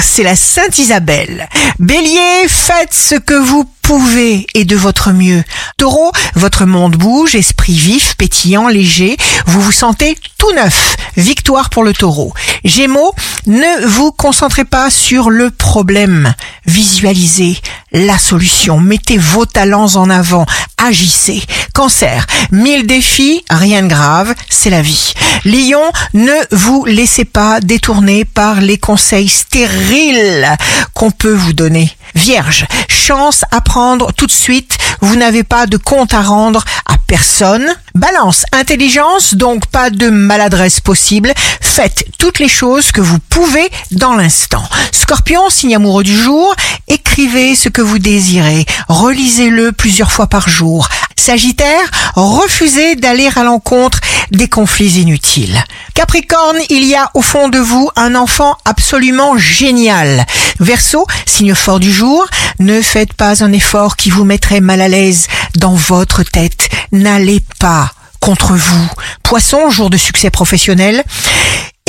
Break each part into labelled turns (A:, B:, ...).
A: c'est la Sainte Isabelle. Bélier, faites ce que vous pouvez et de votre mieux. Taureau, votre monde bouge, esprit vif, pétillant, léger, vous vous sentez tout neuf. Victoire pour le taureau. Gémeaux, ne vous concentrez pas sur le problème. Visualisez la solution. Mettez vos talents en avant. Agissez. Cancer, mille défis, rien de grave, c'est la vie. Lion, ne vous laissez pas détourner par les conseils stériles qu'on peut vous donner. Vierge, chance à prendre tout de suite, vous n'avez pas de compte à rendre à personne. Balance, intelligence, donc pas de maladresse possible. Faites toutes les choses que vous pouvez dans l'instant. Scorpion, signe amoureux du jour, écrivez ce que vous désirez, relisez-le plusieurs fois par jour. Sagittaire, refusez d'aller à l'encontre des conflits inutiles. Capricorne, il y a au fond de vous un enfant absolument génial. Verseau, signe fort du jour, ne faites pas un effort qui vous mettrait mal à l'aise dans votre tête. N'allez pas contre vous. Poisson, jour de succès professionnel.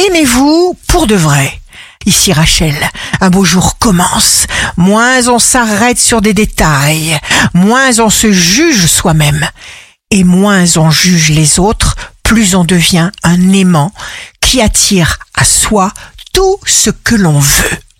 A: Aimez-vous pour de vrai. Ici Rachel, un beau jour commence. Moins on s'arrête sur des détails, moins on se juge soi-même, et moins on juge les autres, plus on devient un aimant qui attire à soi tout ce que l'on veut.